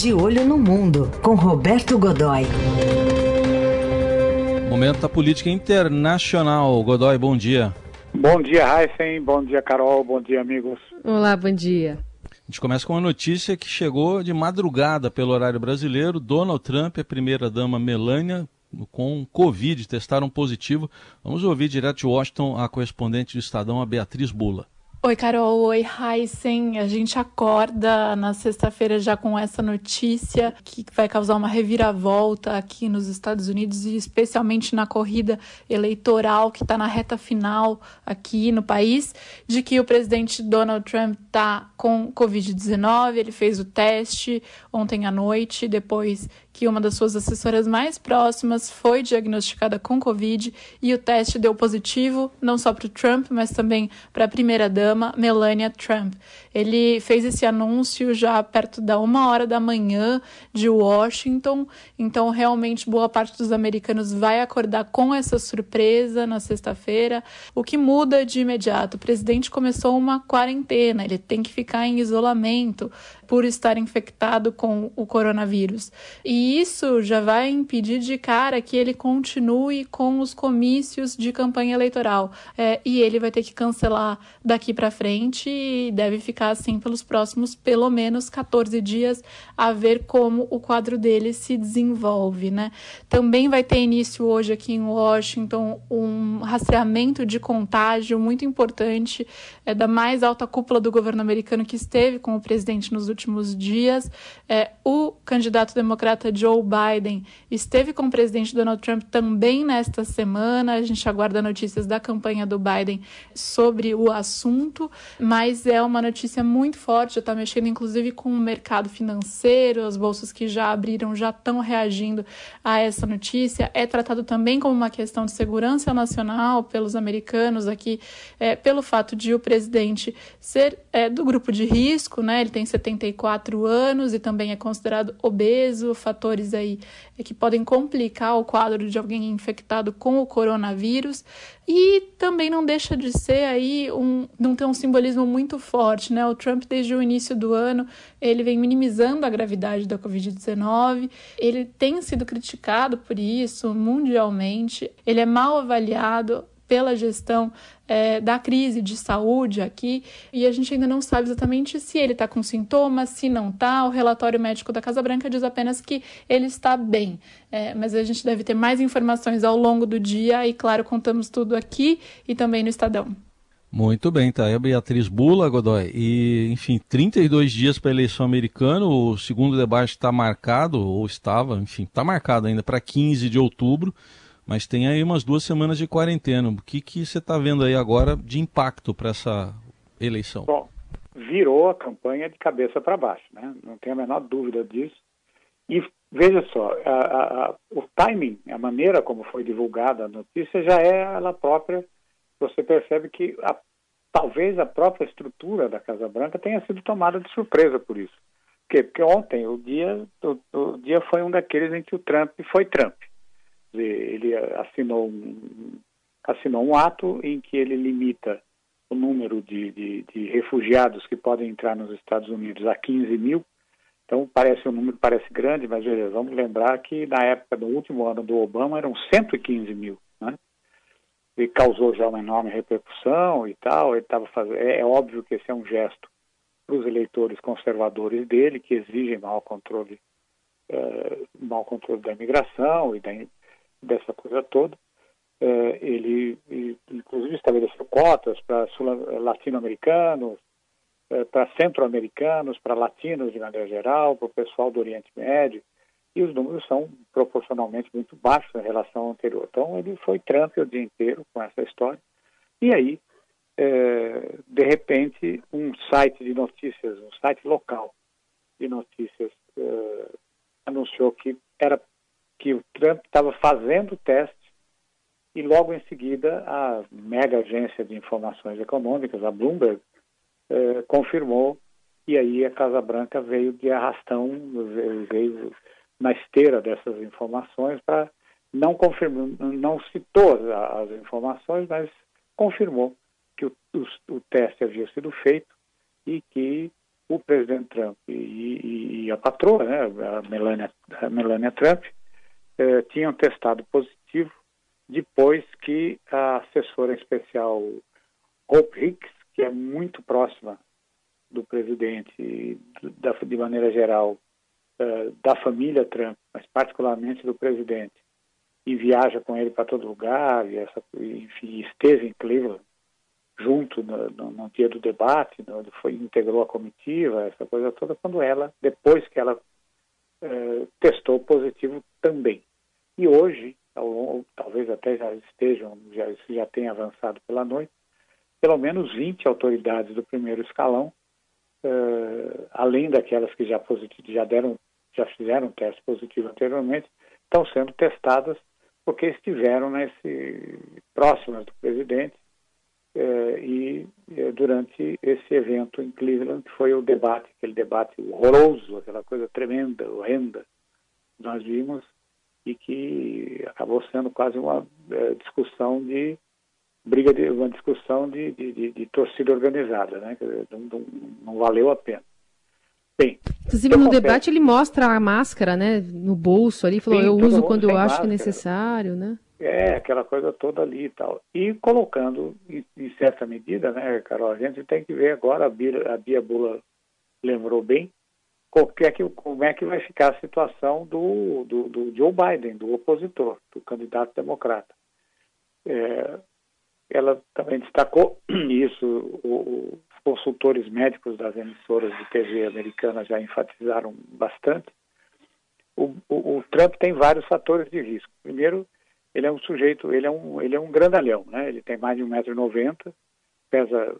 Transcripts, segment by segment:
De Olho no Mundo, com Roberto Godoy. Momento da política internacional. Godoy, bom dia. Bom dia, Heisen. Bom dia, Carol. Bom dia, amigos. Olá, bom dia. A gente começa com uma notícia que chegou de madrugada pelo horário brasileiro. Donald Trump e a primeira-dama Melania com Covid testaram positivo. Vamos ouvir direto de Washington a correspondente do Estadão, a Beatriz Bula. Oi, Carol. Oi, Heisen. A gente acorda na sexta-feira já com essa notícia que vai causar uma reviravolta aqui nos Estados Unidos e especialmente na corrida eleitoral que está na reta final aqui no país, de que o presidente Donald Trump está com Covid-19. Ele fez o teste ontem à noite, depois que uma das suas assessoras mais próximas foi diagnosticada com Covid e o teste deu positivo, não só para o Trump, mas também para a primeira-dama, Melania Trump. Ele fez esse anúncio já perto da uma hora da manhã de Washington, então realmente boa parte dos americanos vai acordar com essa surpresa na sexta-feira. O que muda de imediato? O presidente começou uma quarentena, ele tem que ficar em isolamento por estar infectado com o coronavírus. E isso já vai impedir de cara que ele continue com os comícios de campanha eleitoral. É, e ele vai ter que cancelar daqui para frente e deve ficar assim pelos próximos pelo menos 14 dias a ver como o quadro dele se desenvolve, né? Também vai ter início hoje aqui em Washington um rastreamento de contágio muito importante é, da mais alta cúpula do governo americano que esteve com o presidente nos últimos dias. É, o candidato democrata Joe Biden esteve com o presidente Donald Trump também nesta semana. A gente aguarda notícias da campanha do Biden sobre o assunto, mas é uma notícia muito forte, já está mexendo inclusive com o mercado financeiro, as bolsas que já abriram já estão reagindo a essa notícia. É tratado também como uma questão de segurança nacional pelos americanos aqui, é, pelo fato de o presidente ser é, do grupo de risco, né? Ele tem 70 64 anos e também é considerado obeso, fatores aí é que podem complicar o quadro de alguém infectado com o coronavírus. E também não deixa de ser aí um não ter um simbolismo muito forte, né? O Trump desde o início do ano, ele vem minimizando a gravidade da COVID-19, ele tem sido criticado por isso mundialmente, ele é mal avaliado pela gestão é, da crise de saúde aqui e a gente ainda não sabe exatamente se ele está com sintomas, se não está. O relatório médico da Casa Branca diz apenas que ele está bem, é, mas a gente deve ter mais informações ao longo do dia e, claro, contamos tudo aqui e também no Estadão. Muito bem, tá aí a Beatriz Bula, Godoy. E, enfim, 32 dias para a eleição americana, o segundo debate está marcado, ou estava, enfim, está marcado ainda para 15 de outubro mas tem aí umas duas semanas de quarentena. O que, que você está vendo aí agora de impacto para essa eleição? Bom, virou a campanha de cabeça para baixo, né? não tenho a menor dúvida disso. E veja só, a, a, o timing, a maneira como foi divulgada a notícia já é ela própria. Você percebe que a, talvez a própria estrutura da Casa Branca tenha sido tomada de surpresa por isso. Por quê? Porque ontem o dia, o, o dia foi um daqueles em que o Trump foi Trump ele assinou um, assinou um ato em que ele limita o número de, de, de, refugiados que podem entrar nos Estados Unidos a 15 mil. Então parece um número parece grande, mas vamos lembrar que na época do último ano do Obama eram 115 mil, né? E causou já uma enorme repercussão e tal. Ele estava fazendo. É, é óbvio que esse é um gesto para os eleitores conservadores dele que exigem maior controle, uh, maior controle da imigração e da, dessa coisa toda. É, ele, inclusive, estabeleceu cotas para latino-americanos, é, para centro-americanos, para latinos de maneira geral, para o pessoal do Oriente Médio, e os números são proporcionalmente muito baixos em relação ao anterior. Então, ele foi Trump o dia inteiro com essa história. E aí, é, de repente, um site de notícias, um site local de notícias, é, anunciou que era que o Trump estava fazendo o teste e logo em seguida a mega agência de informações econômicas, a Bloomberg, eh, confirmou e aí a Casa Branca veio de arrastão, veio na esteira dessas informações para não confirmar, não citou as, as, informações, mas confirmou que o, o, o, teste havia sido feito e que o presidente Trump e, e, e a patroa, né, a Melania, a Melania Trump, eh, tinham testado positivo depois que a assessora especial Hope Hicks, que é muito próxima do presidente, da, de maneira geral, uh, da família Trump, mas particularmente do presidente, e viaja com ele para todo lugar, e essa, enfim, esteve em Cleveland junto no, no, no dia do debate, no, foi, integrou a comitiva, essa coisa toda, quando ela, depois que ela uh, testou positivo também. E hoje, ao, talvez até já estejam, já, já tenha avançado pela noite, pelo menos 20 autoridades do primeiro escalão, uh, além daquelas que já, já, deram, já fizeram teste positivo anteriormente, estão sendo testadas porque estiveram nesse, próximas do presidente uh, e uh, durante esse evento em Cleveland, que foi o debate, aquele debate horroroso, aquela coisa tremenda, horrenda, nós vimos, e que acabou sendo quase uma é, discussão de briga de uma discussão de, de, de, de torcida organizada, né? Não, não, não, valeu a pena. Bem, Inclusive no confesso, debate ele mostra a máscara, né, no bolso ali, falou sim, eu uso quando eu acho máscara. que é necessário, né? É, aquela coisa toda ali e tal. E colocando, em, em, certa medida, né, Carol, a gente tem que ver agora, a Bia, a Bia Bula lembrou bem, como é que vai ficar a situação do, do, do Joe Biden, do opositor, do candidato democrata. É, ela também destacou isso, o, os consultores médicos das emissoras de TV americanas já enfatizaram bastante. O, o, o, Trump tem vários fatores de risco. Primeiro, ele é um sujeito, ele é um, ele é um grandalhão, né? Ele tem mais de 1,90m, pesa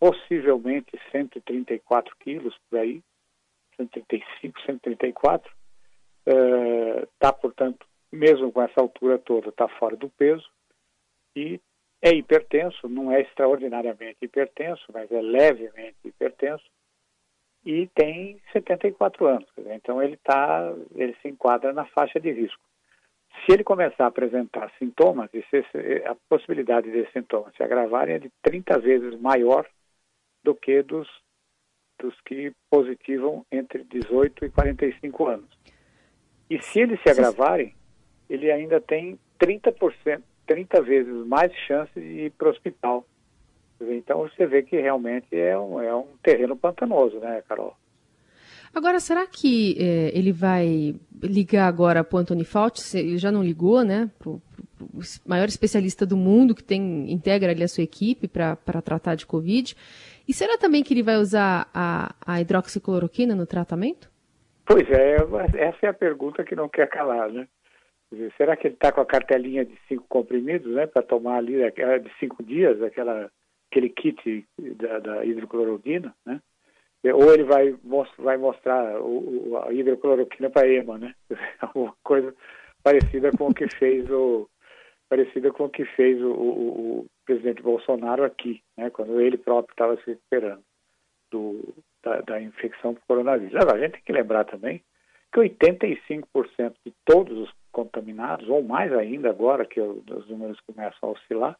possivelmente 134 quilos por aí, 135, 134. Está, portanto, mesmo com essa altura toda, está fora do peso e é hipertenso, não é extraordinariamente hipertenso, mas é levemente hipertenso e tem 74 anos. Então ele tá, ele se enquadra na faixa de risco. Se ele começar a apresentar sintomas, a possibilidade desses sintomas se agravarem é de 30 vezes maior do que dos dos que positivam entre 18 e 45 anos. E se eles se agravarem, ele ainda tem 30%, 30 vezes mais chances de ir para o hospital. Então você vê que realmente é um, é um terreno pantanoso, né, Carol? Agora, será que é, ele vai ligar agora para o Anthony Fauci? Ele já não ligou, né? Para o maior especialista do mundo que tem integra ali a sua equipe para tratar de Covid. E será também que ele vai usar a, a hidroxicloroquina no tratamento? Pois é, essa é a pergunta que não quer calar, né? Será que ele está com a cartelinha de cinco comprimidos, né, para tomar ali de cinco dias, aquela, aquele kit da, da hidrocloroquina, né? Ou ele vai, vai mostrar o, a hidrocloroquina para EMA, né? Alguma coisa parecida com o que fez o, parecida com o que fez o, o, o presidente Bolsonaro aqui, né, quando ele próprio estava se recuperando do, da, da, infecção por coronavírus. Agora, a gente tem que lembrar também que 85% de todos os contaminados, ou mais ainda agora que os números começam a oscilar,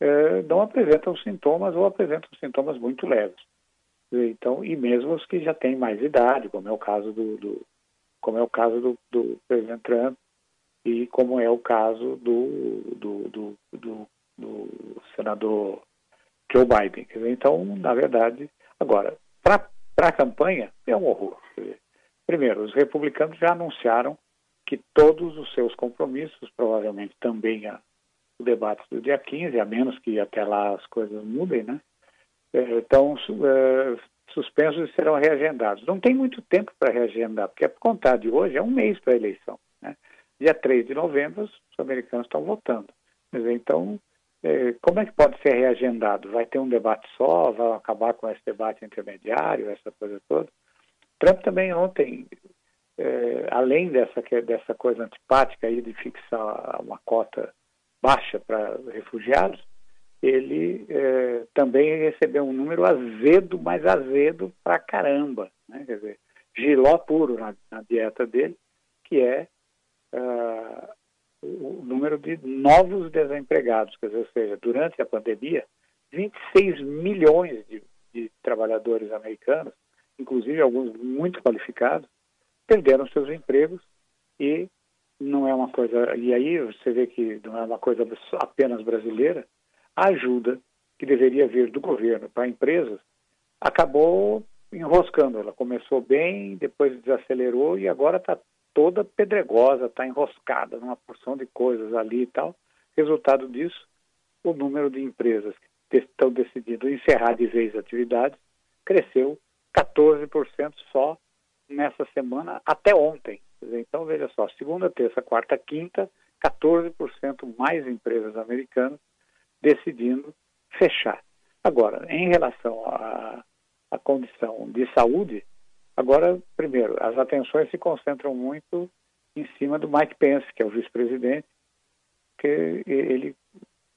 é, não apresentam sintomas ou apresentam sintomas muito leves. Então, e mesmo os que já têm mais idade, como é o caso do, do como é o caso do, do presidente Trump, e como é o caso do, do, do, do, do senador Joe Biden. Então, na verdade, agora, para a campanha, é um horror. Primeiro, os republicanos já anunciaram que todos os seus compromissos, provavelmente também a, o debate do dia 15, a menos que até lá as coisas mudem, né? Estão é, suspensos e serão reagendados. Não tem muito tempo para reagendar, porque por contar de hoje é um mês para a eleição. Né? Dia 3 de novembro, os americanos estão votando. Então, é, como é que pode ser reagendado? Vai ter um debate só? Vai acabar com esse debate intermediário, essa coisa toda? Trump também ontem, é, além dessa, dessa coisa antipática aí de fixar uma cota baixa para refugiados, ele é, também recebeu um número azedo, mas azedo pra caramba, né? quer dizer, giló puro na, na dieta dele, que é uh, o número de novos desempregados, quer dizer, ou seja, durante a pandemia, 26 milhões de de trabalhadores americanos, inclusive alguns muito qualificados, perderam seus empregos e não é uma coisa. E aí você vê que não é uma coisa apenas brasileira. A ajuda que deveria vir do governo para empresas acabou enroscando. Ela começou bem, depois desacelerou e agora está toda pedregosa, está enroscada numa porção de coisas ali e tal. Resultado disso, o número de empresas que estão decidindo encerrar de vez a atividade cresceu 14% só nessa semana até ontem. Então, veja só, segunda, terça, quarta, quinta, 14% mais empresas americanas decidindo fechar. Agora, em relação à condição de saúde, agora, primeiro, as atenções se concentram muito em cima do Mike Pence, que é o vice-presidente, que ele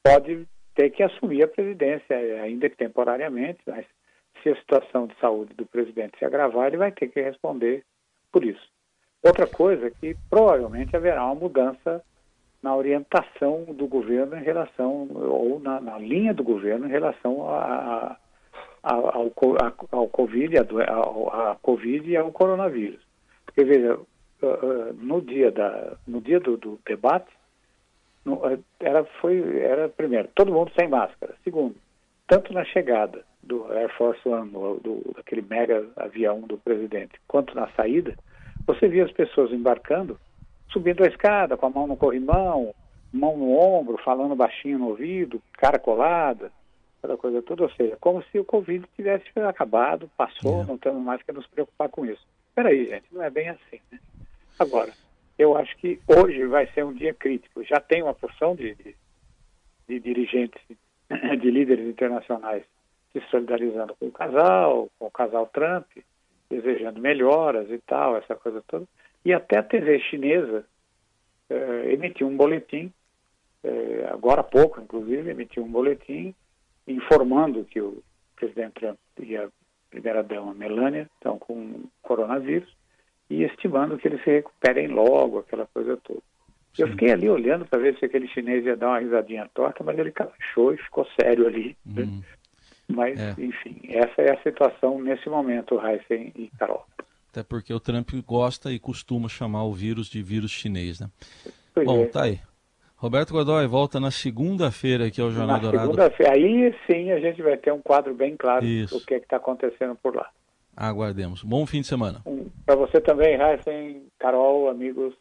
pode ter que assumir a presidência, ainda que temporariamente, mas se a situação de saúde do presidente se agravar, ele vai ter que responder por isso. Outra coisa é que provavelmente haverá uma mudança na orientação do governo em relação, ou na, na linha do governo em relação a, a, ao, ao, Covid, a, a Covid e ao coronavírus. Porque, veja, no dia, da, no dia do, do debate, era, foi, era, primeiro, todo mundo sem máscara. Segundo, tanto na chegada do Air Force One, do, daquele mega avião do presidente, quanto na saída, você via as pessoas embarcando, subindo a escada, com a mão no corrimão, mão no ombro, falando baixinho no ouvido, cara colada, aquela coisa toda. Ou seja, como se o Covid tivesse acabado, passou, é. não temos mais que nos preocupar com isso. Espera aí, gente, não é bem assim. Né? Agora, eu acho que hoje vai ser um dia crítico. Já tem uma porção de, de, de dirigentes, de líderes internacionais se solidarizando com o casal, com o casal Trump, desejando melhoras e tal, essa coisa toda. E até a TV chinesa eh, emitiu um boletim, eh, agora há pouco, inclusive, emitiu um boletim informando que o presidente Trump e a primeira-dama Melania estão com coronavírus e estimando que eles se recuperem logo, aquela coisa toda. Sim. Eu fiquei ali olhando para ver se aquele chinês ia dar uma risadinha torta, mas ele calachou e ficou sério ali. Né? Hum. Mas, é. enfim, essa é a situação nesse momento, Heisen e Carol. Até porque o Trump gosta e costuma chamar o vírus de vírus chinês, né? Pois Bom, é. tá aí. Roberto Godoy volta na segunda-feira aqui ao Jornal na Dourado. Segunda-feira, aí sim a gente vai ter um quadro bem claro Isso. do que é está acontecendo por lá. Aguardemos. Bom fim de semana. Um, para você também, Heisen, Carol, amigos.